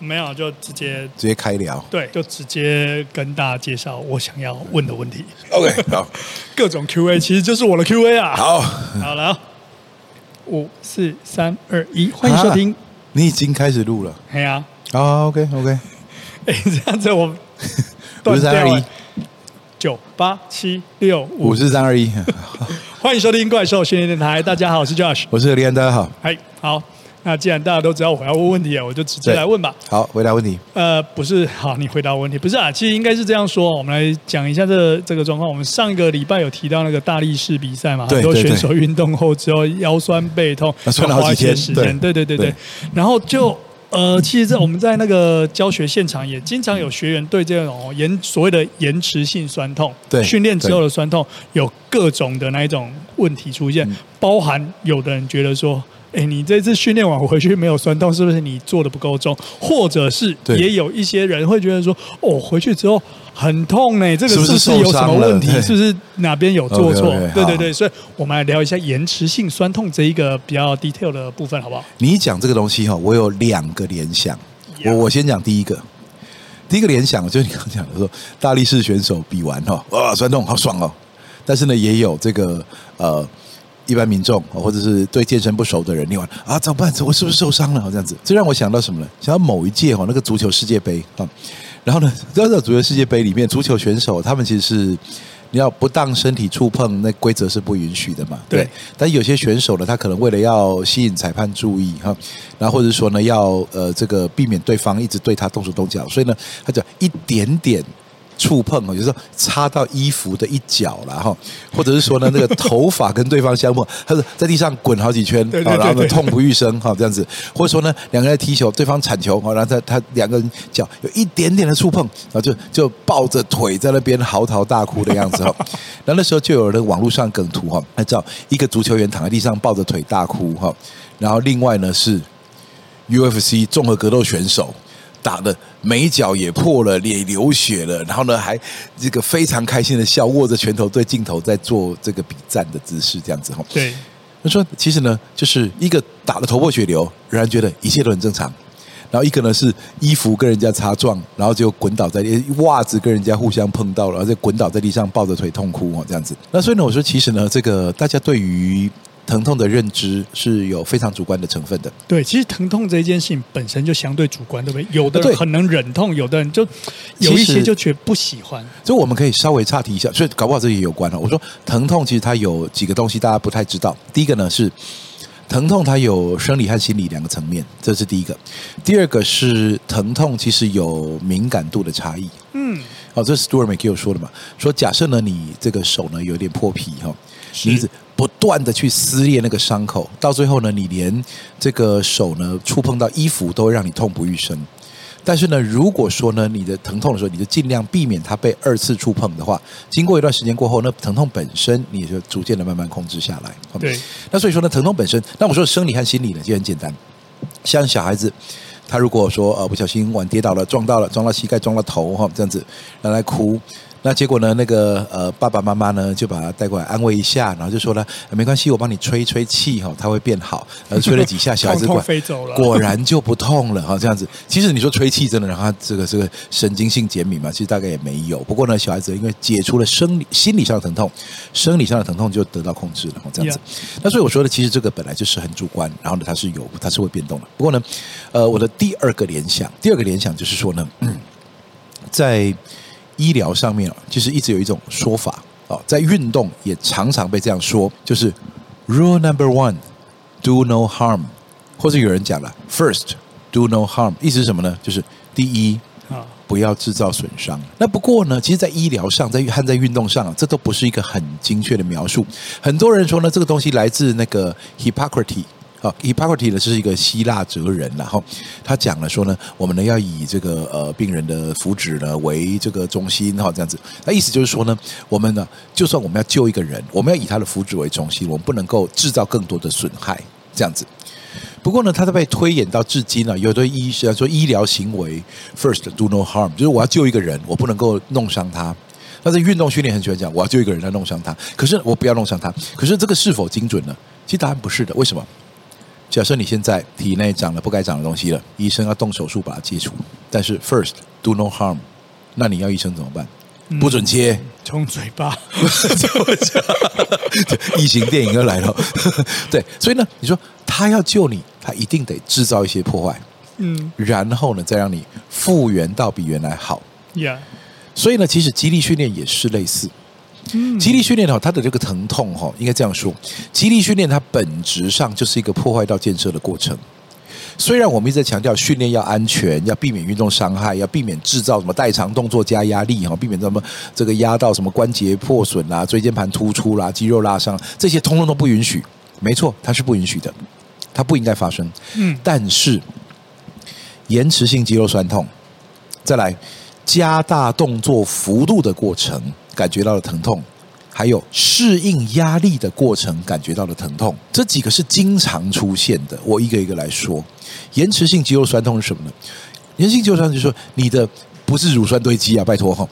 没有，就直接直接开聊。对，就直接跟大家介绍我想要问的问题。OK，好，各种 Q&A 其实就是我的 Q&A 啊。好，好了，五四三二一，欢迎收听。你已经开始录了。哎呀，好，OK，OK。哎，这样子我 五四三二一，九八七六五四三二一。欢迎收听怪兽训练电台。大家好，我是 Josh，我是李安，大家好。嗨，好。那既然大家都知道我要问问题啊，我就直接来问吧。好，回答问题。呃，不是，好，你回答问题不是啊？其实应该是这样说，我们来讲一下这个、这个状况。我们上一个礼拜有提到那个大力士比赛嘛，很多选手运动后之后腰酸背痛，要花一些时间。对对对对。然后就呃，其实，在我们在那个教学现场也经常有学员对这种延所谓的延迟性酸痛，对训练之后的酸痛有各种的那一种问题出现，包含有的人觉得说。哎，你这次训练完回去没有酸痛，是不是你做的不够重？或者是也有一些人会觉得说，哦，回去之后很痛呢，这个是不是有什么问题？是不是哪边有做错？对对对，所以我们来聊一下延迟性酸痛这一个比较 detail 的部分，好不好？你讲这个东西哈，我有两个联想。我我先讲第一个，第一个联想就是你刚讲的说，大力士选手比完哈，哇，酸痛好爽哦。但是呢，也有这个呃。一般民众或者是对健身不熟的人，另外啊，怎么办？我是不是受伤了？这样子，这让我想到什么呢？想到某一届哈，那个足球世界杯啊。然后呢，在这足球世界杯里面，足球选手他们其实是你要不当身体触碰，那规则是不允许的嘛。对。但有些选手呢，他可能为了要吸引裁判注意哈，然后或者说呢，要呃这个避免对方一直对他动手动脚，所以呢，他就一点点。触碰哦，就是说擦到衣服的一角了哈，或者是说呢，那个头发跟对方相碰，他是在地上滚好几圈，然后呢痛不欲生哈，这样子，或者说呢，两个人踢球，对方铲球，然后他他两个人脚有一点点的触碰，然后就就抱着腿在那边嚎啕大哭的样子哈，然后那时候就有人网络上梗图哈，他叫一个足球员躺在地上抱着腿大哭哈，然后另外呢是 UFC 综合格斗选手。打的眉角也破了，脸流血了，然后呢，还这个非常开心的笑，握着拳头对镜头在做这个比赞的姿势，这样子哈。对，他说其实呢，就是一个打的头破血流，仍然觉得一切都很正常，然后一个呢是衣服跟人家擦撞，然后就滚倒在地，袜子跟人家互相碰到了，然后就滚倒在地上抱着腿痛哭哦，这样子。那所以呢，我说其实呢，这个大家对于。疼痛的认知是有非常主观的成分的。对，其实疼痛这件事情本身就相对主观，对不对？有的人很能忍痛，有的人就有一些就觉得不喜欢。所以我们可以稍微岔题一下，所以搞不好这也有关了。我说疼痛其实它有几个东西大家不太知道。第一个呢是疼痛它有生理和心理两个层面，这是第一个。第二个是疼痛其实有敏感度的差异。嗯，哦，这是 Stuart McGill 说的嘛？说假设呢你这个手呢有点破皮哈，你一不断的去撕裂那个伤口，到最后呢，你连这个手呢触碰到衣服都会让你痛不欲生。但是呢，如果说呢，你的疼痛的时候，你就尽量避免它被二次触碰的话，经过一段时间过后，那疼痛本身你也就逐渐的慢慢控制下来。对。那所以说呢，疼痛本身，那我说生理和心理呢就很简单。像小孩子，他如果说呃不小心碗跌倒了，撞到了，撞到膝盖，撞到头哈，这样子，让他哭。那结果呢？那个呃，爸爸妈妈呢就把他带过来安慰一下，然后就说呢，没关系，我帮你吹吹气哈，他会变好。然后吹了几下，小孩子 果果然就不痛了哈。这样子，其实你说吹气真的让他这个这个神经性减敏嘛？其实大概也没有。不过呢，小孩子因为解除了生理、心理上的疼痛，生理上的疼痛就得到控制了。这样子。那所以我说的，其实这个本来就是很主观，然后呢，它是有，它是会变动的。不过呢，呃，我的第二个联想，第二个联想就是说呢，嗯，在。医疗上面啊，其实一直有一种说法啊，在运动也常常被这样说，就是 Rule Number One，Do No Harm，或者有人讲了 First，Do No Harm，意思是什么呢？就是第一啊，不要制造损伤。那不过呢，其实，在医疗上，在和在运动上，这都不是一个很精确的描述。很多人说呢，这个东西来自那个 Hippocrates。啊，Hippocrates 呢是一个希腊哲人，然后他讲了说呢，我们呢要以这个呃病人的福祉呢为这个中心，哈，这样子。那意思就是说呢，我们呢就算我们要救一个人，我们要以他的福祉为中心，我们不能够制造更多的损害，这样子。不过呢，他都被推演到至今啊，有的医生说医疗行为 first do no harm，就是我要救一个人，我不能够弄伤他。但是运动训练很喜欢讲，我要救一个人，要弄伤他，可是我不要弄伤他。可是这个是否精准呢？其实答案不是的，为什么？假设你现在体内长了不该长的东西了，医生要动手术把它切除，但是 first do no harm，那你要医生怎么办？不准切，从嘴巴。异形电影又来了，对，所以呢，你说他要救你，他一定得制造一些破坏，嗯，然后呢，再让你复原到比原来好。Yeah，所以呢，其实激励训练也是类似。嗯肌力训练哈，它的这个疼痛哈，应该这样说，肌力训练它本质上就是一个破坏到建设的过程。虽然我们一直在强调训练要安全，要避免运动伤害，要避免制造什么代偿动作加压力哈，避免什么这个压到什么关节破损啦、椎间盘突出啦、肌肉拉伤，这些通通都不允许。没错，它是不允许的，它不应该发生。嗯，但是延迟性肌肉酸痛，再来加大动作幅度的过程，感觉到了疼痛。还有适应压力的过程感觉到的疼痛，这几个是经常出现的。我一个一个来说，延迟性肌肉酸痛是什么呢？延迟性肌肉酸痛就是说你的不是乳酸堆积啊，拜托哈，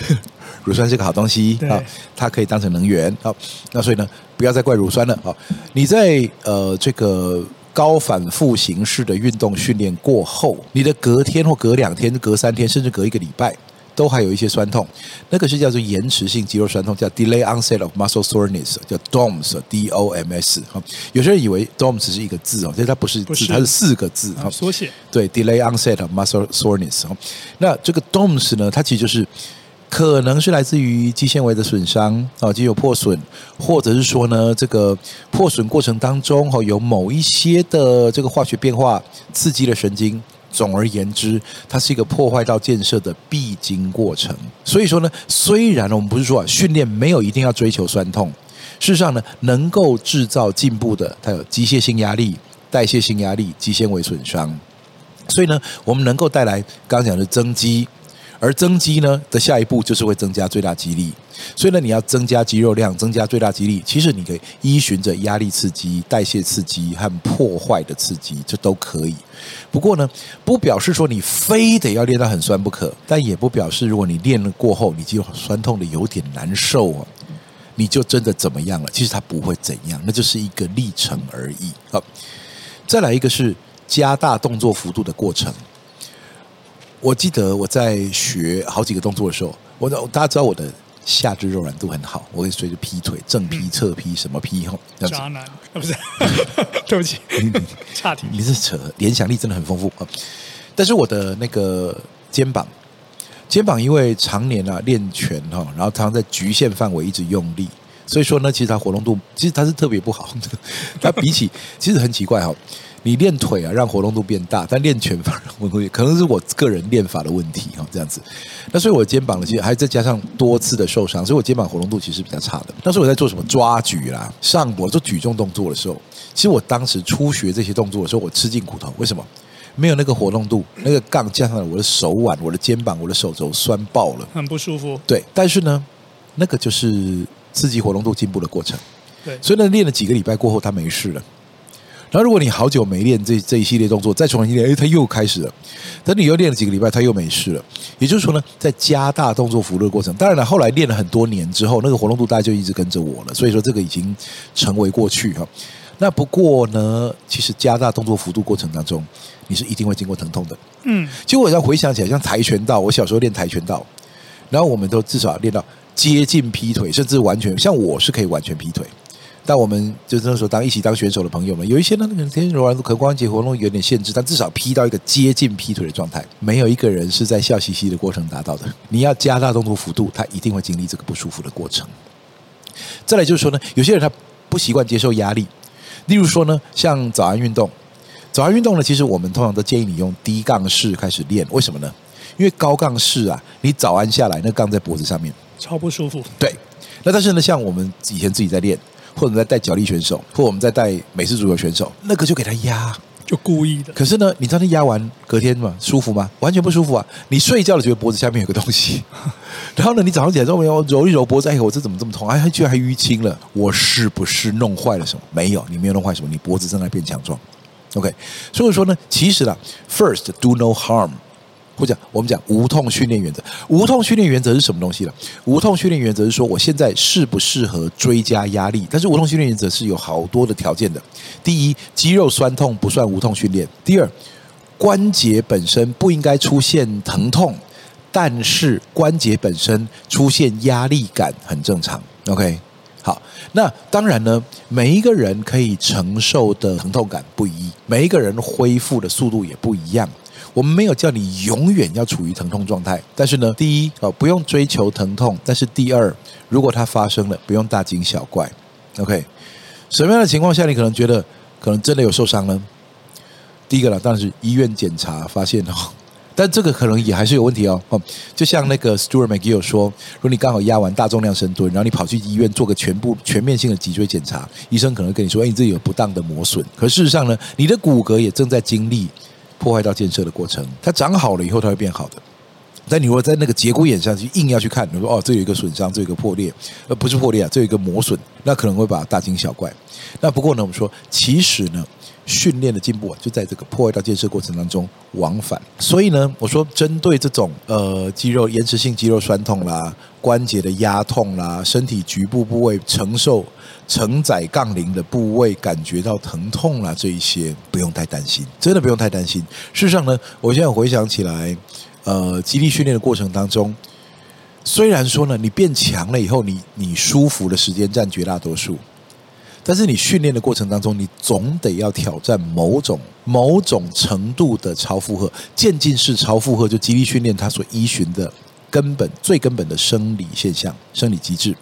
乳酸是个好东西啊，它可以当成能源。啊，那所以呢，不要再怪乳酸了。啊，你在呃这个高反复形式的运动训练过后，你的隔天或隔两天、隔三天，甚至隔一个礼拜。都还有一些酸痛，那个是叫做延迟性肌肉酸痛，叫 delay onset of muscle soreness，叫 DOMS，D O M S。有些人以为 DOMS 是一个字哦，其实它不是字，它是四个字啊，缩写。对，delay onset of muscle soreness。那这个 DOMS 呢，它其实就是可能是来自于肌纤维的损伤啊，肌肉破损，或者是说呢，这个破损过程当中哈，有某一些的这个化学变化刺激了神经。总而言之，它是一个破坏到建设的必经过程。所以说呢，虽然我们不是说啊，训练没有一定要追求酸痛，事实上呢，能够制造进步的，它有机械性压力、代谢性压力、肌纤维损伤。所以呢，我们能够带来刚刚讲的增肌。而增肌呢的下一步就是会增加最大肌力，所以呢，你要增加肌肉量，增加最大肌力，其实你可以依循着压力刺激、代谢刺激和破坏的刺激，这都可以。不过呢，不表示说你非得要练到很酸不可，但也不表示如果你练了过后，你就酸痛的有点难受啊，你就真的怎么样了？其实它不会怎样，那就是一个历程而已。好，再来一个是加大动作幅度的过程。我记得我在学好几个动作的时候，我大家知道我的下肢柔软度很好，我可以随着劈腿、正劈、侧劈、什么劈哈。渣男啊，不是，对不起，差题。你是扯，联想力真的很丰富啊。但是我的那个肩膀，肩膀因为常年啊练拳哈，然后常常在局限范围一直用力，所以说呢，其实它活动度其实它是特别不好。它比起其实很奇怪哈。你练腿啊，让活动度变大，但练拳反而会会可能是我个人练法的问题哈，这样子。那所以我的肩膀呢，其实还再加上多次的受伤，所以我肩膀活动度其实比较差的。那时候我在做什么抓举啦、上膊做举重动作的时候，其实我当时初学这些动作的时候，我吃尽苦头。为什么？没有那个活动度，那个杠加上了我的手腕、我的肩膀、我的手肘酸爆了，很不舒服。对，但是呢，那个就是刺激活动度进步的过程。对，所以呢，练了几个礼拜过后，他没事了。然后，如果你好久没练这这一系列动作，再重新练，哎，它又开始了。等你又练了几个礼拜，它又没事了。也就是说呢，在加大动作幅度的过程，当然了，后来练了很多年之后，那个活动度大家就一直跟着我了。所以说，这个已经成为过去哈。那不过呢，其实加大动作幅度过程当中，你是一定会经过疼痛的。嗯，其实我要回想起来，像跆拳道，我小时候练跆拳道，然后我们都至少练到接近劈腿，甚至完全，像我是可以完全劈腿。但我们就那时候当一起当选手的朋友们，有一些呢，那个天柔软度、髋关节活动有点限制，但至少劈到一个接近劈腿的状态，没有一个人是在笑嘻嘻的过程达到的。你要加大动作幅度，他一定会经历这个不舒服的过程。再来就是说呢，有些人他不习惯接受压力，例如说呢，像早安运动，早安运动呢，其实我们通常都建议你用低杠式开始练，为什么呢？因为高杠式啊，你早安下来，那杠在脖子上面，超不舒服。对，那但是呢，像我们以前自己在练。或者在带脚力选手，或我们在带美式足球选手，那个就给他压，就故意的。可是呢，你知道他压完隔天嘛，舒服吗？完全不舒服啊！你睡觉了觉得脖子下面有个东西，然后呢，你早上起来之后要揉一揉脖子，哎，我这怎么这么痛？哎，居然还淤青了，我是不是弄坏了什么？没有，你没有弄坏什么，你脖子正在变强壮。OK，所以说呢，其实啦，First do no harm，或者我们讲无痛训练原则。无痛训练原则是什么东西呢？无痛训练原则是说，我现在适不适合追加压力？但是无痛训练原则是有好多的条件的。第一，肌肉酸痛不算无痛训练。第二，关节本身不应该出现疼痛，但是关节本身出现压力感很正常。OK。好，那当然呢，每一个人可以承受的疼痛感不一，每一个人恢复的速度也不一样。我们没有叫你永远要处于疼痛状态，但是呢，第一啊，不用追求疼痛；但是第二，如果它发生了，不用大惊小怪。OK，什么样的情况下你可能觉得可能真的有受伤呢？第一个呢，当然是医院检查发现哦。但这个可能也还是有问题哦，哦，就像那个 Stuart McGill 说，如果你刚好压完大重量深蹲，然后你跑去医院做个全部全面性的脊椎检查，医生可能跟你说，哎，你这里有不当的磨损。可事实上呢，你的骨骼也正在经历破坏到建设的过程，它长好了以后，它会变好的。但你如果在那个节骨眼上去硬要去看，你说哦，这有一个损伤，这有一个破裂，呃，不是破裂啊，这有一个磨损，那可能会把它大惊小怪。那不过呢，我们说其实呢。训练的进步啊，就在这个破坏到建设过程当中往返。所以呢，我说针对这种呃肌肉延迟性肌肉酸痛啦、关节的压痛啦、身体局部部位承受承载杠铃的部位感觉到疼痛啦，这一些不用太担心，真的不用太担心。事实上呢，我现在回想起来，呃，肌力训练的过程当中，虽然说呢，你变强了以后，你你舒服的时间占绝大多数。但是你训练的过程当中，你总得要挑战某种某种程度的超负荷。渐进式超负荷就肌力训练它所依循的根本最根本的生理现象、生理机制，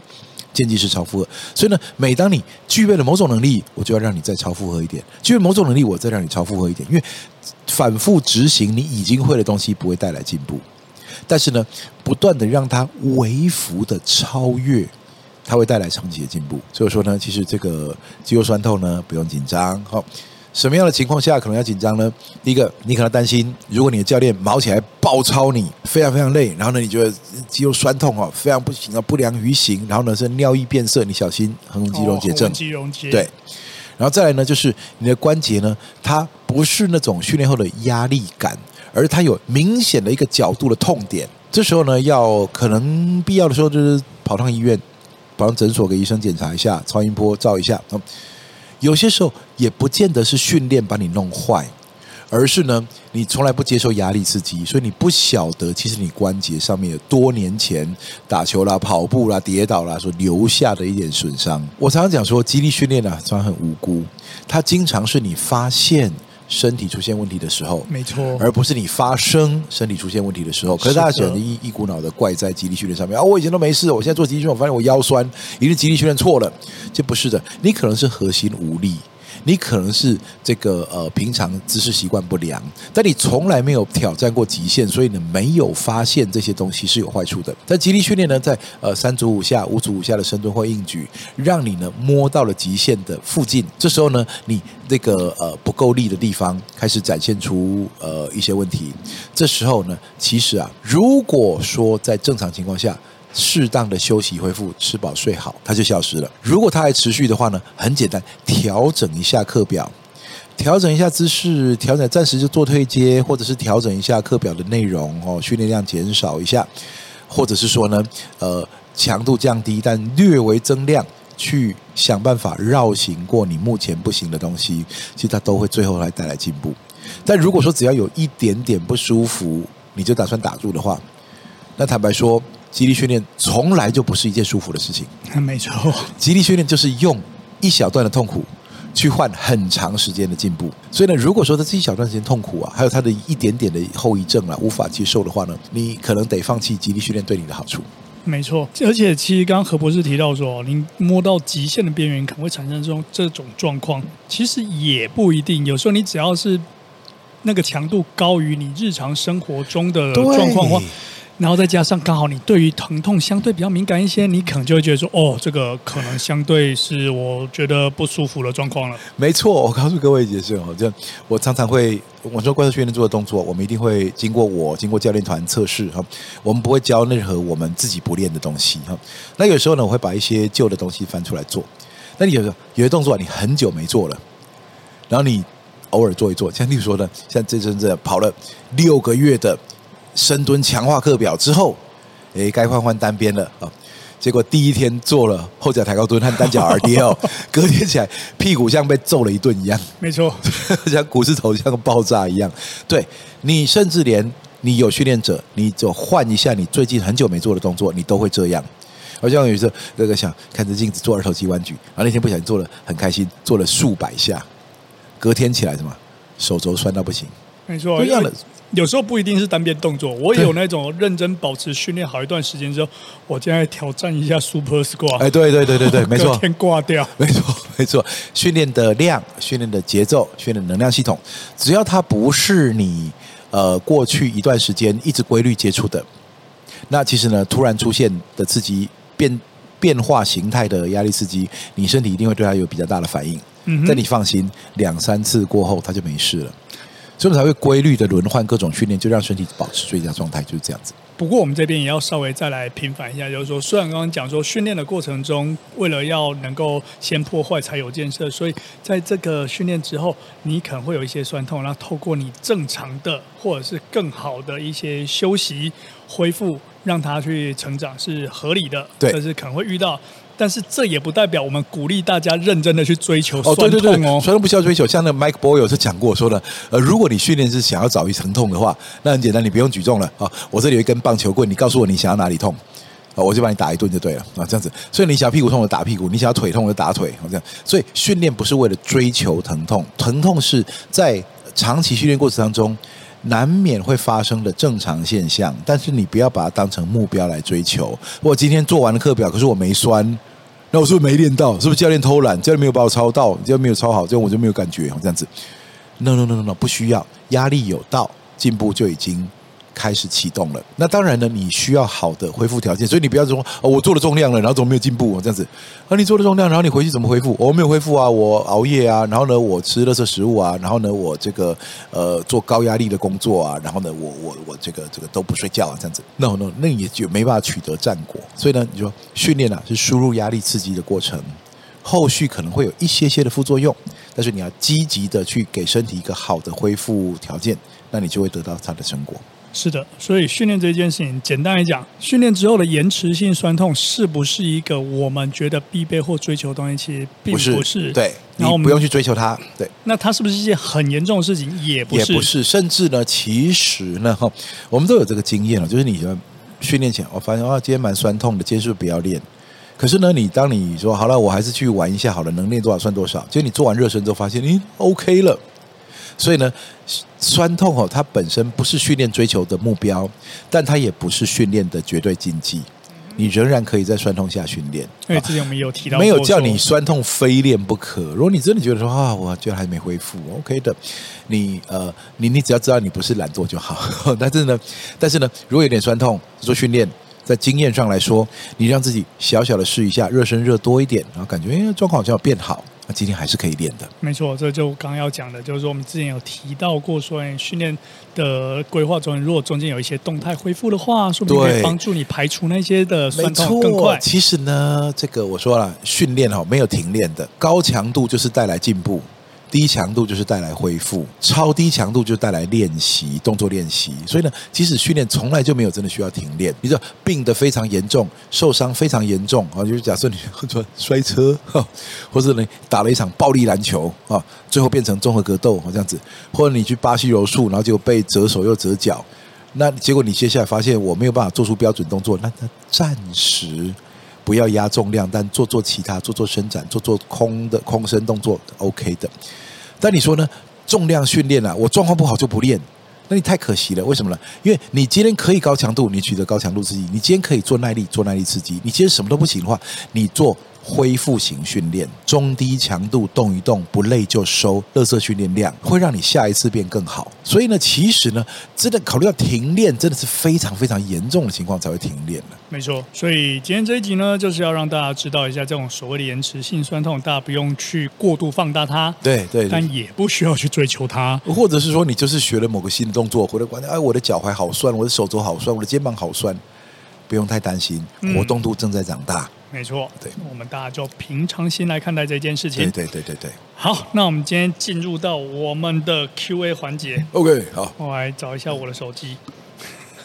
渐进式超负荷。所以呢，每当你具备了某种能力，我就要让你再超负荷一点；具备某种能力，我再让你超负荷一点。因为反复执行你已经会的东西不会带来进步，但是呢，不断的让它微幅的超越。它会带来长期的进步，所以说呢，其实这个肌肉酸痛呢，不用紧张。好，什么样的情况下可能要紧张呢？第一个，你可能担心，如果你的教练毛起来爆操你，非常非常累，然后呢，你觉得肌肉酸痛哦，非常不行啊，不良于行，然后呢是尿液变色，你小心横纹肌溶解症。肌溶解。对，然后再来呢，就是你的关节呢，它不是那种训练后的压力感，而它有明显的一个角度的痛点。这时候呢，要可能必要的时候就是跑趟医院。帮诊所给医生检查一下，超音波照一下。有些时候也不见得是训练把你弄坏，而是呢，你从来不接受压力刺激，所以你不晓得其实你关节上面有多年前打球啦、跑步啦、跌倒啦所留下的一点损伤。我常常讲说，肌力训练呢，常常很无辜，它经常是你发现。身体出现问题的时候，没错，而不是你发生身体出现问题的时候。可是大家选择一一股脑的怪在肌力训练上面啊！我以前都没事，我现在做肌力训练，我发现我腰酸，一定肌力训练错了。这不是的，你可能是核心无力。你可能是这个呃平常姿势习惯不良，但你从来没有挑战过极限，所以呢没有发现这些东西是有坏处的。但肌力训练呢，在呃三组五下、五组五下的深蹲或硬举，让你呢摸到了极限的附近。这时候呢，你这个呃不够力的地方开始展现出呃一些问题。这时候呢，其实啊，如果说在正常情况下，适当的休息恢复，吃饱睡好，它就消失了。如果它还持续的话呢，很简单，调整一下课表，调整一下姿势，调整暂时就做退阶，或者是调整一下课表的内容哦，训练量减少一下，或者是说呢，呃，强度降低，但略微增量，去想办法绕行过你目前不行的东西，其实它都会最后来带来进步。但如果说只要有一点点不舒服，你就打算打住的话，那坦白说。肌力训练从来就不是一件舒服的事情。没错，极力训练就是用一小段的痛苦去换很长时间的进步。所以呢，如果说他这一小段时间痛苦啊，还有他的一点点的后遗症啊，无法接受的话呢，你可能得放弃极力训练对你的好处。没错，而且其实刚刚何博士提到说，您摸到极限的边缘可能会产生这种这种状况，其实也不一定。有时候你只要是那个强度高于你日常生活中的状况的话。然后再加上刚好你对于疼痛相对比较敏感一些，你可能就会觉得说，哦，这个可能相对是我觉得不舒服的状况了。没错，我告诉各位解释哦，就我常常会我说怪兽训练做的动作，我们一定会经过我经过教练团测试哈，我们不会教任何我们自己不练的东西哈。那有时候呢，我会把一些旧的东西翻出来做。那你有有些动作你很久没做了，然后你偶尔做一做，像例如说呢，像这阵子跑了六个月的。深蹲强化课表之后，诶，该换换单边了啊。结果第一天做了后脚抬高蹲和单脚 RDL，隔天起来屁股像被揍了一顿一样。没错，像股市头像个爆炸一样。对，你甚至连你有训练者，你就换一下你最近很久没做的动作，你都会这样。好像有时候那个想看着镜子做二头肌弯举，然后那天不小心做了很开心，做了数百下，隔天起来什么手肘酸到不行。没错，一样的。有时候不一定是单边动作，我也有那种认真保持训练好一段时间之后，我现在挑战一下 Super Squat。哎，对对对对对，没错，天挂掉，没 错没错。训练的量、训练的节奏、训练能量系统，只要它不是你呃过去一段时间一直规律接触的，那其实呢，突然出现的刺激变变化形态的压力刺激，你身体一定会对它有比较大的反应。嗯，但你放心，两三次过后它就没事了。所以才会规律的轮换各种训练，就让身体保持最佳状态，就是这样子。不过我们这边也要稍微再来平反一下，就是说，虽然刚刚讲说训练的过程中，为了要能够先破坏才有建设，所以在这个训练之后，你可能会有一些酸痛，然后透过你正常的或者是更好的一些休息恢复，让它去成长是合理的。对，这是可能会遇到。但是这也不代表我们鼓励大家认真的去追求酸痛哦。对对对，酸痛不需要追求。像那个 Mike Boyle 是讲过说的，呃，如果你训练是想要找一疼痛的话，那很简单，你不用举重了啊。我这里有一根棒球棍，你告诉我你想要哪里痛，啊，我就把你打一顿就对了啊，这样子。所以你想要屁股痛就打屁股，你想要腿痛我就打腿，这样。所以训练不是为了追求疼痛，疼痛是在长期训练过程当中难免会发生的正常现象，但是你不要把它当成目标来追求。我今天做完了课表，可是我没酸。那我是不是没练到？是不是教练偷懒？教练没有把我抄到？教练没有抄好，这样我就没有感觉。这样子，no no no no no，不需要，压力有到，进步就已经开始启动了。那当然呢，你需要好的恢复条件，所以你不要说哦，我做了重量了，然后怎么没有进步？这样子，啊，你做了重量，然后你回去怎么恢复？我没有恢复啊，我熬夜啊，然后呢，我吃垃圾食物啊，然后呢，我这个呃做高压力的工作啊，然后呢，我我我这个这个都不睡觉啊，这样子，no no，那也就没办法取得战果。所以呢，你说训练啊是输入压力刺激的过程，后续可能会有一些些的副作用，但是你要积极的去给身体一个好的恢复条件，那你就会得到它的成果。是的，所以训练这件事情，简单来讲，训练之后的延迟性酸痛是不是一个我们觉得必备或追求的东西？其实并不是。对，然后我们不用去追求它。对，那它是不是一件很严重的事情？也不是，也不是。甚至呢，其实呢，哈，我们都有这个经验了，就是你训练前，我发现啊，今天蛮酸痛的，今天是不是不要练？可是呢，你当你说好了，我还是去玩一下好了，能练多少算多少。结果你做完热身之后，发现，咦，OK 了。所以呢，酸痛哦，它本身不是训练追求的目标，但它也不是训练的绝对禁忌。你仍然可以在酸痛下训练。因为之前我们有提到，没有叫你酸痛非练不可。如果你真的觉得说啊，我觉得还没恢复，OK 的，你呃，你你只要知道你不是懒惰就好。但是呢，但是呢，如果有点酸痛，做训练，在经验上来说，你让自己小小的试一下，热身热多一点，然后感觉哎，状况好像要变好。今天还是可以练的，没错，这就刚刚要讲的，就是说我们之前有提到过，说训练的规划中，如果中间有一些动态恢复的话，说不定可以帮助你排除那些的酸痛更快。其实呢，这个我说了，训练哈没有停练的，高强度就是带来进步。低强度就是带来恢复，超低强度就带来练习动作练习。所以呢，即使训练从来就没有真的需要停练。你知道病得非常严重，受伤非常严重啊，就是假设你摔车，或者你打了一场暴力篮球啊，最后变成综合格斗这样子，或者你去巴西柔术，然后就被折手又折脚，那结果你接下来发现我没有办法做出标准动作，那那暂时。不要压重量，但做做其他，做做伸展，做做空的空身动作，OK 的。但你说呢？重量训练啊，我状况不好就不练，那你太可惜了。为什么呢？因为你今天可以高强度，你取得高强度刺激；你今天可以做耐力，做耐力刺激；你今天什么都不行的话，你做。恢复型训练，中低强度动一动，不累就收。乐色训练量会让你下一次变更好。所以呢，其实呢，真的考虑到停练，真的是非常非常严重的情况才会停练的。没错，所以今天这一集呢，就是要让大家知道一下这种所谓的延迟性酸痛，大家不用去过度放大它。对对，但也不需要去追求它。或者是说，你就是学了某个新的动作，或者关哎，我的脚踝好酸，我的手肘好酸，我的肩膀好酸，不用太担心，活动度正在长大。嗯没错，对，我们大家就平常心来看待这件事情。对对对对对。好，那我们今天进入到我们的 Q&A 环节。OK，好，我来找一下我的手机。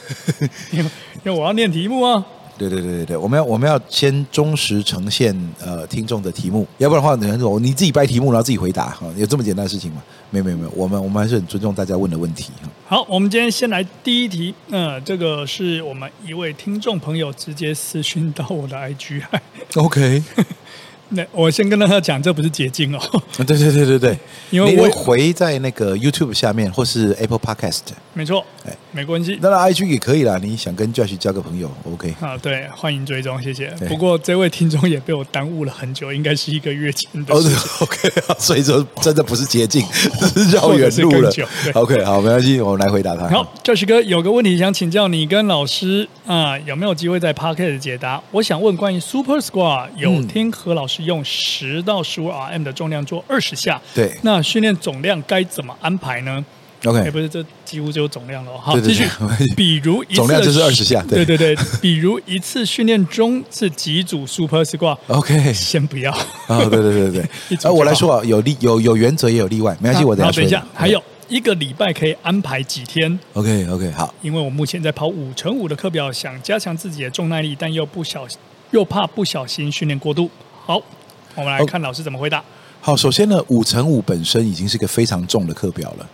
因为因为我要念题目啊。对对对对对，我们要我们要先忠实呈现呃听众的题目，要不然的话，你说你自己掰题目然后自己回答哈，有这么简单的事情吗？没有没有没有，我们我们还是很尊重大家问的问题哈。好，我们今天先来第一题，嗯、呃，这个是我们一位听众朋友直接私讯到我的 IG。OK。那我先跟大家讲，这不是捷径哦。对对对对对，因为我回在那个 YouTube 下面，或是 Apple Podcast。没错，哎，没关系。那那 IG 也可以啦，你想跟 Josh 交个朋友，OK。啊，对，欢迎追踪，谢谢。不过这位听众也被我耽误了很久，应该是一个月前的。哦，OK，所以说真的不是捷径，是 绕远路了。OK，好，没关系，我们来回答他。好，Josh 哥有个问题想请教你跟老师啊，有没有机会在 Podcast 解答？我想问关于 Super Squat，有听何老师用十到十五 RM 的重量做二十下，对，那训练总量该怎么安排呢？OK，也不是，这几乎就是总量了。好，继续。比如一次总量就是二十下，对对对。比如一次训练中是几组 Super Squat？OK，先不要。啊，对对对对。啊，我来说啊，有例有有原则也有例外，没关系，我等下说。等一下，还有一个礼拜可以安排几天？OK OK，好。因为我目前在跑五乘五的课表，想加强自己的重耐力，但又不小心又怕不小心训练过度。好。我们来看老师怎么回答。好，首先呢，五乘五本身已经是个非常重的课表了，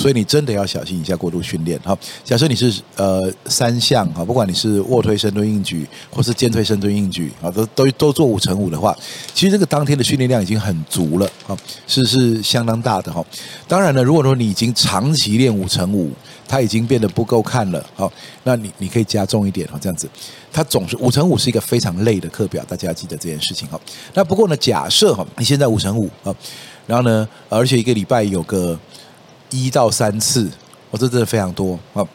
所以你真的要小心一下过度训练。哈，假设你是呃三项哈，不管你是卧推、深蹲、硬举，或是肩推、深蹲、硬举啊，都都都做五乘五的话，其实这个当天的训练量已经很足了啊，是是相当大的哈。当然呢，如果说你已经长期练五乘五，它已经变得不够看了，哈，那你你可以加重一点哈，这样子。它总是五乘五是一个非常累的课表，大家记得这件事情哈。那不过呢，假设哈，你现在五乘五啊，然后呢，而且一个礼拜有个一到三次，我这真的非常多啊。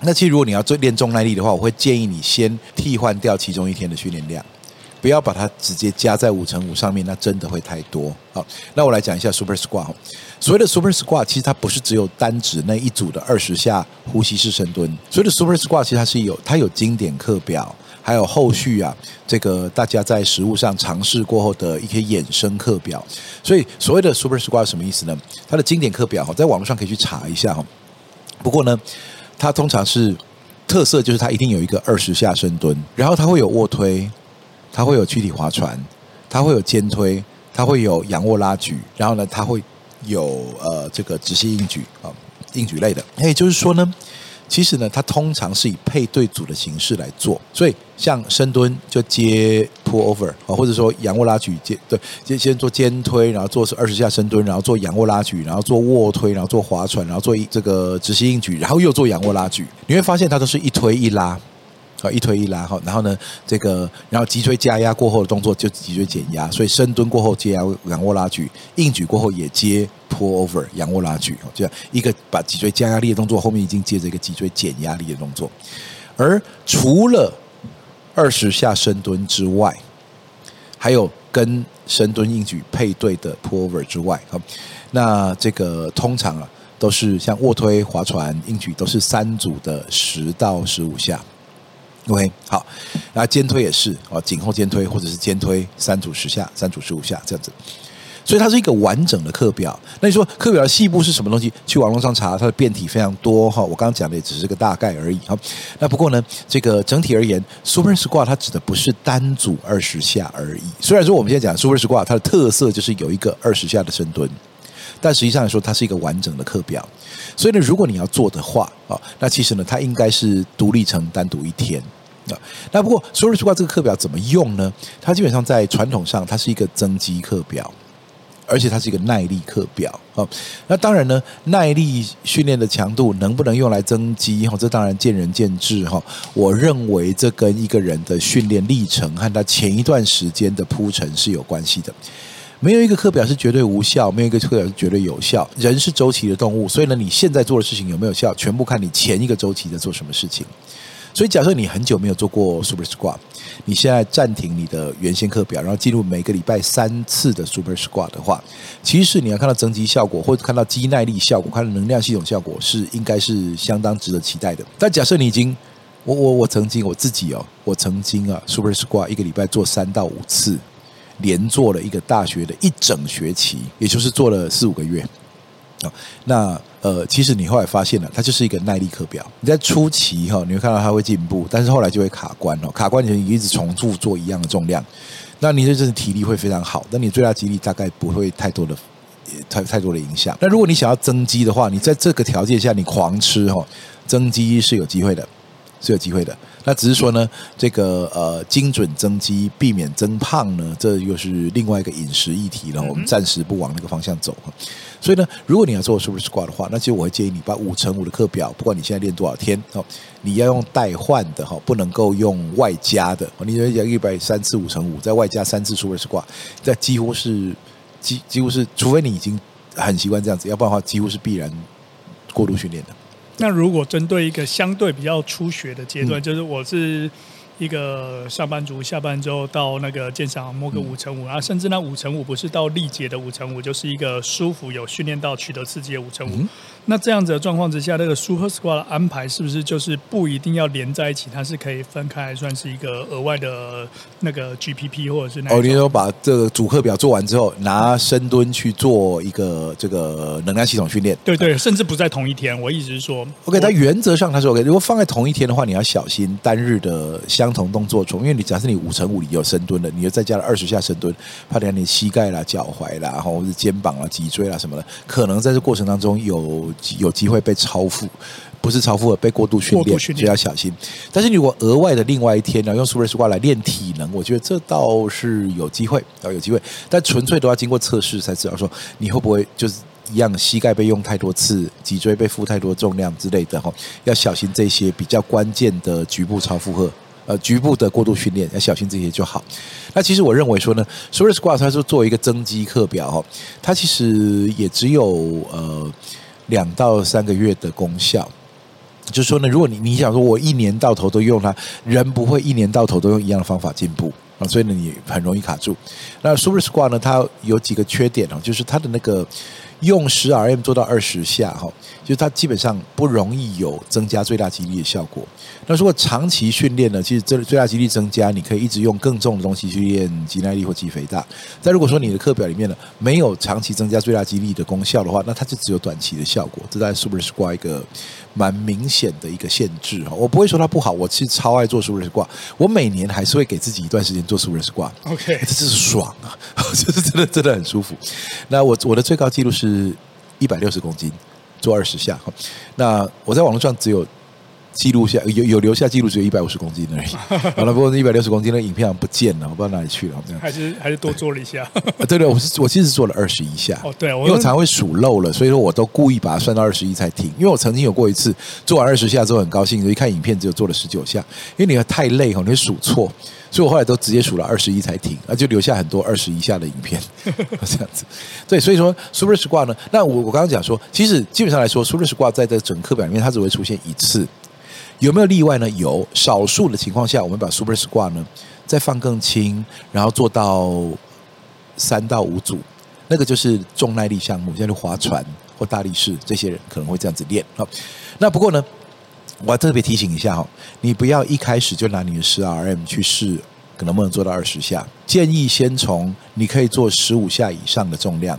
那其实如果你要做练重耐力的话，我会建议你先替换掉其中一天的训练量。不要把它直接加在五乘五上面，那真的会太多。好，那我来讲一下 Super Squat。所谓的 Super Squat，其实它不是只有单指那一组的二十下呼吸式深蹲。所谓的 Super Squat，其实它是有它有经典课表，还有后续啊，这个大家在实物上尝试过后的一些衍生课表。所以所谓的 Super Squat 什么意思呢？它的经典课表哈，在网络上可以去查一下哈。不过呢，它通常是特色就是它一定有一个二十下深蹲，然后它会有卧推。它会有躯体划船，它会有肩推，它会有仰卧拉举，然后呢，它会有呃这个直系硬举啊，硬举类的。也就是说呢，其实呢，它通常是以配对组的形式来做。所以像深蹲就接 pull over 啊，或者说仰卧拉举接对，先先做肩推，然后做二十下深蹲，然后做仰卧拉举，然后做卧推，然后做划船，然后做这个直膝硬举，然后又做仰卧拉举。你会发现它都是一推一拉。啊，一推一拉哈，然后呢，这个然后脊椎加压过后的动作就脊椎减压，所以深蹲过后接仰卧拉举，硬举过后也接 pull over 仰卧拉举，这样一个把脊椎加压力的动作，后面已经接着一个脊椎减压力的动作。而除了二十下深蹲之外，还有跟深蹲硬举配对的 pull over 之外，好，那这个通常啊都是像卧推、划船、硬举都是三组的十到十五下。OK，好，那肩推也是啊，颈后肩推或者是肩推三组十下，三组十五下这样子，所以它是一个完整的课表。那你说课表的细部是什么东西？去网络上查，它的变体非常多哈。我刚刚讲的也只是个大概而已哈。那不过呢，这个整体而言，Super Squat 它指的不是单组二十下而已。虽然说我们现在讲 Super Squat 它的特色就是有一个二十下的深蹲。但实际上来说，它是一个完整的课表，所以呢，如果你要做的话啊，那其实呢，它应该是独立成单独一天啊。那不过说实话，这个课表怎么用呢？它基本上在传统上，它是一个增肌课表，而且它是一个耐力课表啊。那当然呢，耐力训练的强度能不能用来增肌哈？这当然见仁见智哈。我认为这跟一个人的训练历程和他前一段时间的铺陈是有关系的。没有一个课表是绝对无效，没有一个课表是绝对有效。人是周期的动物，所以呢，你现在做的事情有没有效，全部看你前一个周期在做什么事情。所以，假设你很久没有做过 Super Squat，你现在暂停你的原先课表，然后进入每个礼拜三次的 Super Squat 的话，其实你要看到增肌效果，或者看到肌耐力效果，看到能量系统效果，是应该是相当值得期待的。但假设你已经，我我我曾经我自己哦，我曾经啊 Super Squat 一个礼拜做三到五次。连做了一个大学的一整学期，也就是做了四五个月啊。那呃，其实你后来发现了，它就是一个耐力课表。你在初期哈，你会看到它会进步，但是后来就会卡关哦。卡关你就一直重复做一样的重量，那你这阵体力会非常好，但你最大肌力大概不会太多的太太多的影响。那如果你想要增肌的话，你在这个条件下你狂吃哈，增肌是有机会的。是有机会的，那只是说呢，这个呃精准增肌，避免增胖呢，这又是另外一个饮食议题了。我们暂时不往那个方向走。所以呢，如果你要做 Super Squat 的话，那其实我会建议你把五乘五的课表，不管你现在练多少天哦，你要用代换的哈，不能够用外加的。你要一百三次五乘五，再外加三次 Super Squat，这几乎是几几乎是，除非你已经很习惯这样子，要不然的话，几乎是必然过度训练的。那如果针对一个相对比较初学的阶段，嗯、就是我是。一个上班族下班之后到那个健身房摸个五乘五，然后甚至那五乘五不是到力竭的五乘五，就是一个舒服有训练到取得刺激的五乘五。那这样子的状况之下，那个 Super Squat 的安排是不是就是不一定要连在一起？它是可以分开，算是一个额外的那个 GPP 或者是那？哦，你说把这个主课表做完之后，拿深蹲去做一个这个能量系统训练？对对，甚至不在同一天。我意思是说，OK，它原则上它是 OK。如果放在同一天的话，你要小心单日的相。同动作重，因为你假设你五乘五你有深蹲的，你又再加了二十下深蹲，怕等下你膝盖啦、脚踝啦，然后或者肩膀啊、脊椎啦什么的，可能在这过程当中有有机会被超负，不是超负，被过度训练，就要小心。但是如果额外的另外一天呢，用 Super Squat 来练体能，我觉得这倒是有机会，啊有机会，但纯粹都要经过测试才知道说你会不会就是。一样，膝盖被用太多次，脊椎被负太多重量之类的哈，要小心这些比较关键的局部超负荷，呃，局部的过度训练要小心这些就好。那其实我认为说呢，Super Squat 它是作为一个增肌课表哈，它其实也只有呃两到三个月的功效。就是说呢，如果你你想说我一年到头都用它，人不会一年到头都用一样的方法进步啊，所以呢，你很容易卡住。那 Super Squat 呢，它有几个缺点哦，就是它的那个。用十 RM 做到二十下，哈，就是它基本上不容易有增加最大肌力的效果。那如果长期训练呢，其实这最大肌力增加，你可以一直用更重的东西去练肌耐力或肌肥大。但如果说你的课表里面呢，没有长期增加最大肌力的功效的话，那它就只有短期的效果。这在 Super Squat 一个蛮明显的一个限制哈。我不会说它不好，我其实超爱做 Super Squat，我每年还是会给自己一段时间做 Super Squat。OK，这是爽啊，这是真的真的很舒服。那我我的最高纪录是。是一百六十公斤，做二十下。那我在网络上只有记录下有有留下记录，只有一百五十公斤而已。好了，不过那一百六十公斤的影片好像不见了，我不知道哪里去了。这样还是还是多做了一下。对对，我是我其实做了二十一下。哦，对，因为我常常会数漏了，所以说我都故意把它算到二十一才停。因为我曾经有过一次做完二十下之后很高兴，一看影片只有做了十九下，因为你太累哈，你会数错。所以我后来都直接数了二十一才停，啊，就留下很多二十一下的影片，这样子。对，所以说 Super Squat 呢，那我我刚刚讲说，其实基本上来说，Super Squat 在这整课表里面它只会出现一次，有没有例外呢？有，少数的情况下，我们把 Super Squat 呢再放更轻，然后做到三到五组，那个就是重耐力项目，像是划船或大力士，这些人可能会这样子练。好，那不过呢。我要特别提醒一下哈，你不要一开始就拿你的十 RM 去试，可能不能做到二十下。建议先从你可以做十五下以上的重量，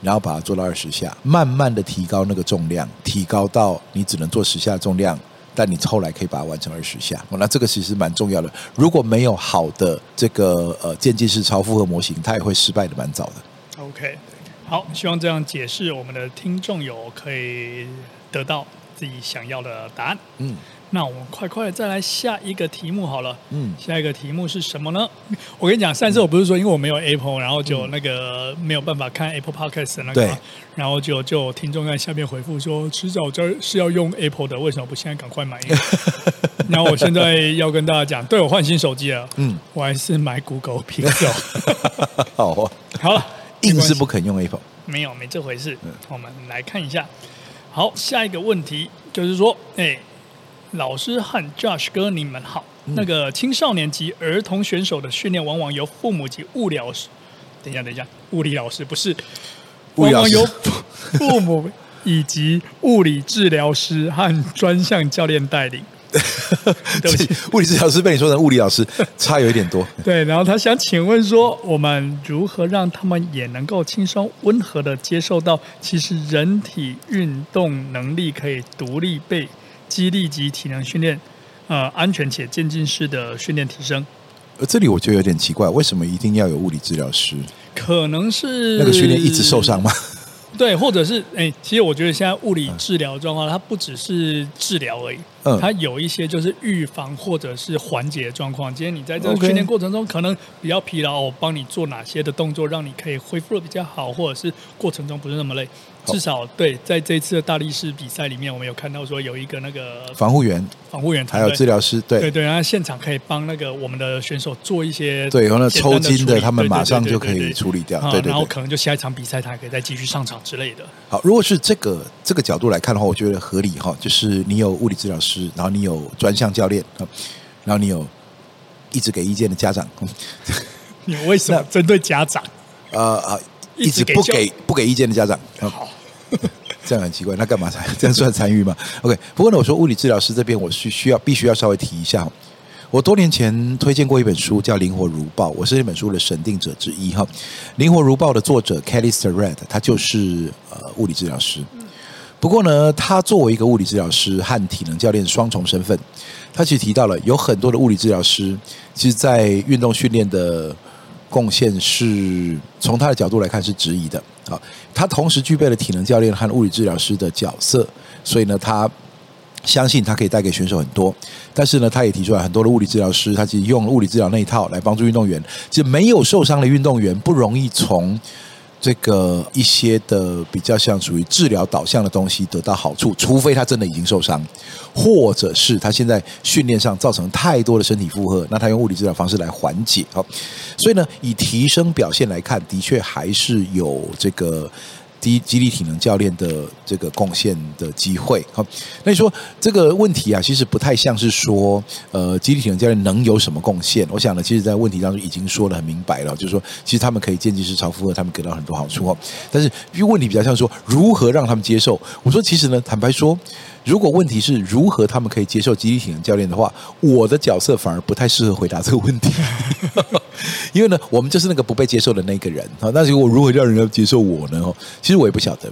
然后把它做到二十下，慢慢的提高那个重量，提高到你只能做十下重量，但你后来可以把它完成二十下。那这个其实蛮重要的。如果没有好的这个呃渐进式超负荷模型，它也会失败的蛮早的。OK，好，希望这样解释，我们的听众有可以得到。自己想要的答案。嗯，那我们快快的再来下一个题目好了。嗯，下一个题目是什么呢？我跟你讲，上次我不是说因为我没有 Apple，然后就那个没有办法看 Apple Podcast 的那个，对然后就就听众在下面回复说，迟早这是要用 Apple 的，为什么不现在赶快买一个？然后我现在要跟大家讲，对我换新手机了。嗯，我还是买 Google Pixel。好啊，好了，硬是不肯用 Apple，没有没这回事。嗯，我们来看一下。好，下一个问题就是说，哎，老师和 Josh 哥，你们好。嗯、那个青少年及儿童选手的训练，往往由父母及物理老师，等一下，等一下，物理老师不是，往往由父母以及物理治疗师和专项教练带领。对不起，物理治疗师被你说成物理老师，差有一点多。对，然后他想请问说，我们如何让他们也能够轻松温和的接受到，其实人体运动能力可以独立被肌力及体能训练，呃，安全且渐进式的训练提升。呃这里我觉得有点奇怪，为什么一定要有物理治疗师？可能是那个训练一直受伤吗？对，或者是哎，其实我觉得现在物理治疗状况，它不只是治疗而已，嗯，它有一些就是预防或者是缓解的状况。今天你在这个训练过程中可能比较疲劳，我帮你做哪些的动作，让你可以恢复的比较好，或者是过程中不是那么累。至少对，在这一次的大力士比赛里面，我们有看到说有一个那个防护员，防护员还有治疗师，对。对对，然后现场可以帮那个我们的选手做一些对，然后抽筋的，他们马上就可以处理掉，对对，对，然后可能就下一场比赛他还可以再继续上场之类的。好，如果是这个这个角度来看的话，我觉得合理哈，就是你有物理治疗师，然后你有专项教练，然后你有一直给意见的家长，你为什么针对家长？呃啊。一直不给不给意见的家长，好，这样很奇怪，那干嘛才这样算参与吗？OK，不过呢，我说物理治疗师这边，我需需要必须要稍微提一下，我多年前推荐过一本书，叫《灵活如豹》，我是这本书的审定者之一哈。《灵活如豹》的作者 Kelly Starrett，他就是呃物理治疗师。不过呢，他作为一个物理治疗师和体能教练双重身份，他其实提到了有很多的物理治疗师，其实在运动训练的。贡献是从他的角度来看是质疑的啊，他同时具备了体能教练和物理治疗师的角色，所以呢，他相信他可以带给选手很多。但是呢，他也提出来很多的物理治疗师，他其实用物理治疗那一套来帮助运动员，就没有受伤的运动员不容易从。这个一些的比较像属于治疗导向的东西得到好处，除非他真的已经受伤，或者是他现在训练上造成太多的身体负荷，那他用物理治疗方式来缓解。好，所以呢，以提升表现来看，的确还是有这个。低激励体能教练的这个贡献的机会，好，那你说这个问题啊，其实不太像是说，呃，激励体能教练能有什么贡献？我想呢，其实，在问题当中已经说得很明白了，就是说，其实他们可以间接式超负荷，他们给到很多好处哦。但是，因为问题比较像说，如何让他们接受？我说，其实呢，坦白说。如果问题是如何他们可以接受集体体能教练的话，我的角色反而不太适合回答这个问题，因为呢，我们就是那个不被接受的那个人啊。那如果如何让人家接受我呢？其实我也不晓得。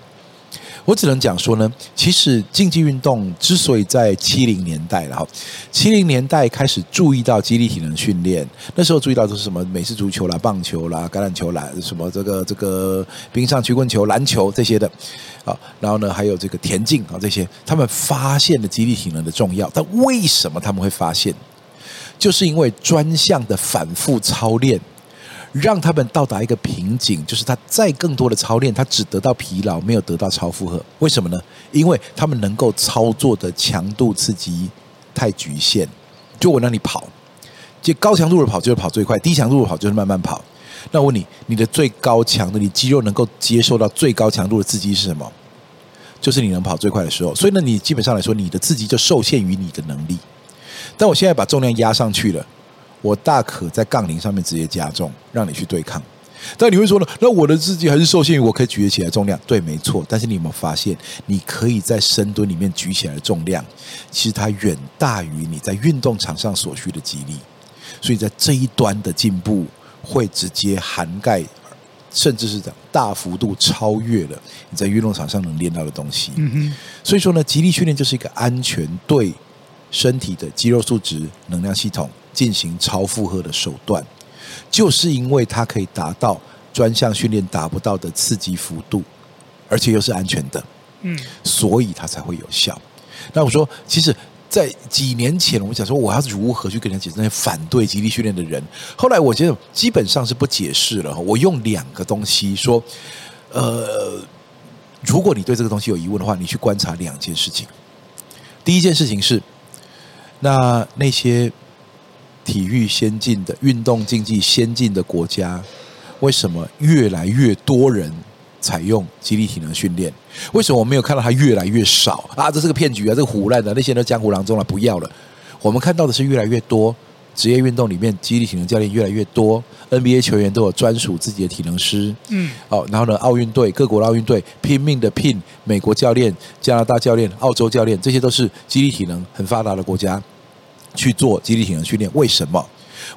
我只能讲说呢，其实竞技运动之所以在七零年代，然后七零年代开始注意到肌力体能训练，那时候注意到都是什么美式足球啦、棒球啦、橄榄球啦、什么这个这个冰上曲棍球、篮球这些的，啊，然后呢还有这个田径啊这些，他们发现了肌力体能的重要。但为什么他们会发现？就是因为专项的反复操练。让他们到达一个瓶颈，就是他再更多的操练，他只得到疲劳，没有得到超负荷。为什么呢？因为他们能够操作的强度刺激太局限。就我让你跑，就高强度的跑就是跑最快，低强度的跑就是慢慢跑。那我问你，你的最高强的，你肌肉能够接受到最高强度的刺激是什么？就是你能跑最快的时候。所以呢，你基本上来说，你的刺激就受限于你的能力。但我现在把重量压上去了。我大可在杠铃上面直接加重，让你去对抗。但你会说呢？那我的自己还是受限于我可以举得起来重量。对，没错。但是你有没有发现，你可以在深蹲里面举起来的重量，其实它远大于你在运动场上所需的肌力。所以在这一端的进步，会直接涵盖，甚至是讲大幅度超越了你在运动场上能练到的东西。嗯哼。所以说呢，肌力训练就是一个安全对身体的肌肉素质、能量系统。进行超负荷的手段，就是因为它可以达到专项训练达不到的刺激幅度，而且又是安全的，嗯，所以它才会有效。那我说，其实，在几年前，我想说，我要如何去跟人家解释那些反对极力训练的人？后来我觉得基本上是不解释了。我用两个东西说，呃，如果你对这个东西有疑问的话，你去观察两件事情。第一件事情是，那那些。体育先进的运动竞技先进的国家，为什么越来越多人采用肌力体能训练？为什么我没有看到它越来越少啊？这是个骗局啊！这个胡乱的，那些都江湖郎中了，不要了。我们看到的是越来越多职业运动里面激励体能教练越来越多，NBA 球员都有专属自己的体能师。嗯，哦，然后呢，奥运队各国的奥运队拼命的聘美国教练、加拿大教练、澳洲教练，这些都是肌力体能很发达的国家。去做肌力体能训练。为什么？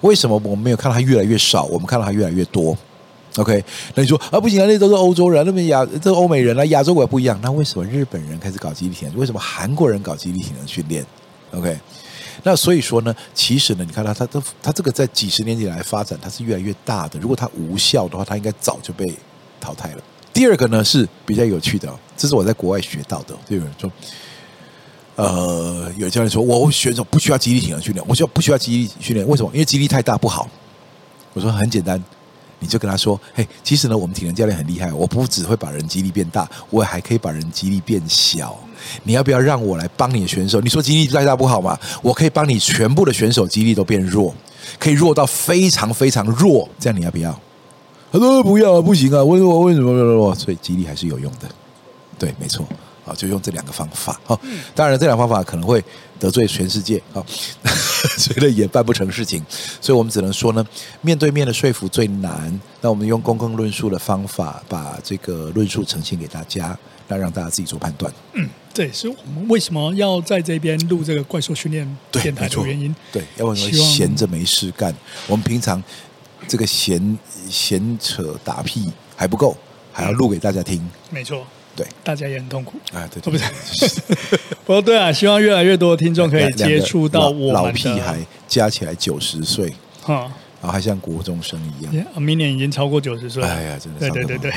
为什么我们没有看到它越来越少？我们看到它越来越多？OK？那你说啊，不行啊，那都是欧洲人，那边亚这欧美人啊，亚洲国不一样。那为什么日本人开始搞肌力体能？为什么韩国人搞肌力体能训练？OK？那所以说呢，其实呢，你看它，它都它这个在几十年以来发展，它是越来越大的。如果它无效的话，它应该早就被淘汰了。第二个呢是比较有趣的，这是我在国外学到的。就有人说，呃，有教练说，我选手不需要肌力体能训练，我说不需要肌力训练？为什么？因为肌力太大不好。我说很简单。你就跟他说：“嘿，其实呢，我们体能教练很厉害，我不只会把人肌力变大，我还可以把人肌力变小。你要不要让我来帮你的选手？你说肌力再大不好吗？我可以帮你全部的选手肌力都变弱，可以弱到非常非常弱。这样你要不要？”他说：“不要，不行啊，为什么？为什么？所以肌力还是有用的。对，没错。”啊，就用这两个方法。好，当然这两个方法可能会得罪全世界，啊，所以呢也办不成事情。所以我们只能说呢，面对面的说服最难。那我们用公共论述的方法，把这个论述呈现给大家，那让大家自己做判断。嗯，这也是我们为什么要在这边录这个怪兽训练电台的原因。对，要不然闲着没事干。我们平常这个闲闲扯打屁还不够，还要录给大家听。没错。对，大家也很痛苦啊！对，对，对，不是，不过对啊，希望越来越多的听众可以接触到我老，老屁孩，加起来九十岁，哈，然后还像国中生一样，明年已经超过九十岁，哎呀，真的，对对对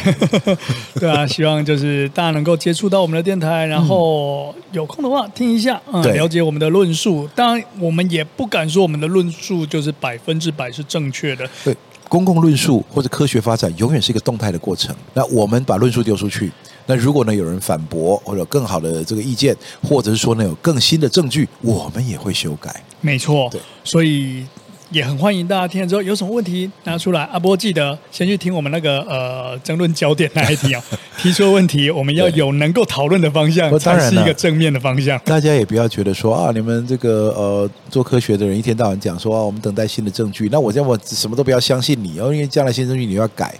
对，对啊，希望就是大家能够接触到我们的电台，然后有空的话听一下，嗯，了解我们的论述。当然，我们也不敢说我们的论述就是百分之百是正确的。对，公共论述或者科学发展永远是一个动态的过程。那我们把论述丢出去。那如果呢，有人反驳或者更好的这个意见，或者是说呢，有更新的证据，我们也会修改。没错，对，所以。也很欢迎大家听了之后有什么问题拿出来。阿波记得先去听我们那个呃争论焦点那一题哦，提出问题，我们要有能够讨论的方向，才是一个正面的方向。大家也不要觉得说啊，你们这个呃做科学的人一天到晚讲说啊，我们等待新的证据，那我这样我什么都不要相信你哦，因为将来新证据你要改。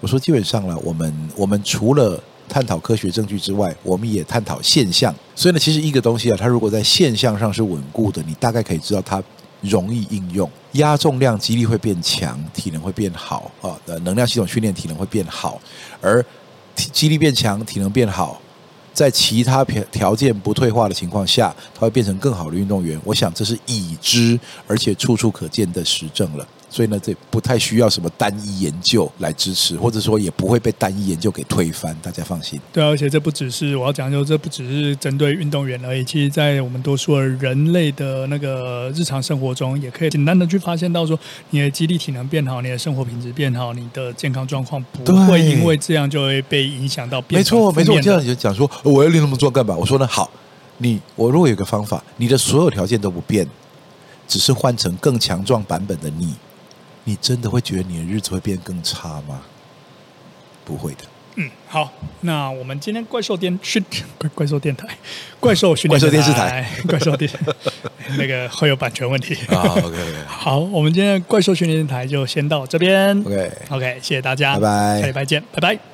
我说基本上了，我们我们除了探讨科学证据之外，我们也探讨现象。所以呢，其实一个东西啊，它如果在现象上是稳固的，你大概可以知道它。容易应用，压重量肌力会变强，体能会变好啊。呃，能量系统训练体能会变好，而肌力变强，体能变好，在其他条条件不退化的情况下，它会变成更好的运动员。我想这是已知而且处处可见的实证了。所以呢，这不太需要什么单一研究来支持，或者说也不会被单一研究给推翻，大家放心。对，而且这不只是我要讲，就这不只是针对运动员而已。其实，在我们多数的人类的那个日常生活中，也可以简单的去发现到说，你的肌力体能变好，你的生活品质变好，你的健康状况不会因为这样就会被影响到变。没错，没错，我这样就讲说，我要练那么壮干嘛？我说呢，好，你我如果有个方法，你的所有条件都不变，只是换成更强壮版本的你。你真的会觉得你的日子会变更差吗？不会的。嗯，好，那我们今天怪兽电训怪怪兽电台，怪兽训练怪兽电视台，怪兽电那个会有版权问题啊。Oh, OK，好，我们今天怪兽训练电台就先到这边。OK，OK，okay, okay, 谢谢大家，拜拜，下礼拜见，拜拜。